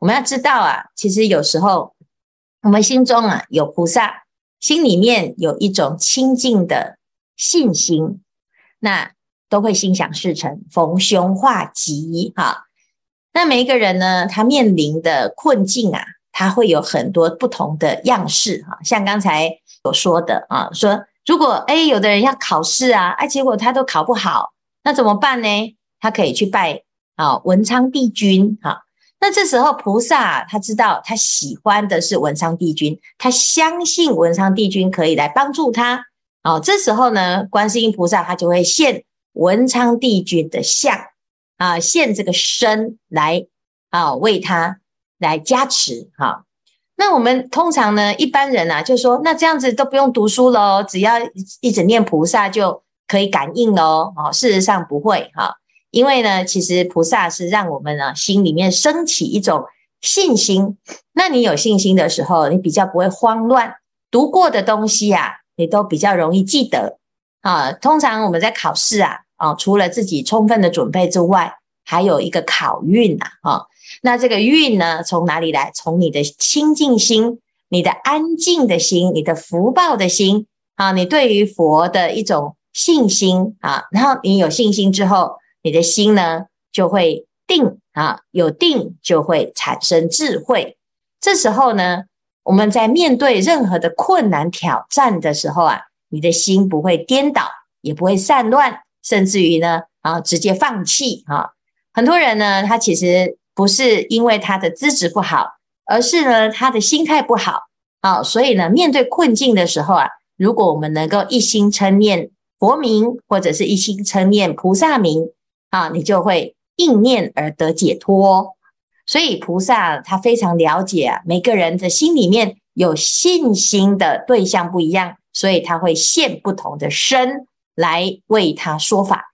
我们要知道啊，其实有时候我们心中啊有菩萨，心里面有一种清净的信心，那都会心想事成，逢凶化吉哈。那每一个人呢，他面临的困境啊，他会有很多不同的样式哈。像刚才所说的啊，说如果诶有的人要考试啊，哎，结果他都考不好，那怎么办呢？他可以去拜啊文昌帝君哈。那这时候菩萨他知道他喜欢的是文昌帝君，他相信文昌帝君可以来帮助他。哦，这时候呢，观世音菩萨他就会现文昌帝君的相啊，现这个身来啊，为他来加持哈。那我们通常呢，一般人啊，就说那这样子都不用读书喽，只要一直念菩萨就可以感应喽。哦，事实上不会哈。因为呢，其实菩萨是让我们呢心里面升起一种信心。那你有信心的时候，你比较不会慌乱。读过的东西啊，你都比较容易记得啊。通常我们在考试啊，啊，除了自己充分的准备之外，还有一个考运呐，啊。那这个运呢，从哪里来？从你的清净心、你的安静的心、你的福报的心啊，你对于佛的一种信心啊。然后你有信心之后。你的心呢，就会定啊，有定就会产生智慧。这时候呢，我们在面对任何的困难挑战的时候啊，你的心不会颠倒，也不会散乱，甚至于呢，啊，直接放弃啊。很多人呢，他其实不是因为他的资质不好，而是呢，他的心态不好啊。所以呢，面对困境的时候啊，如果我们能够一心称念佛名，或者是一心称念菩萨名。啊，你就会应念而得解脱。所以菩萨他非常了解啊，每个人的心里面有信心的对象不一样，所以他会现不同的身来为他说法。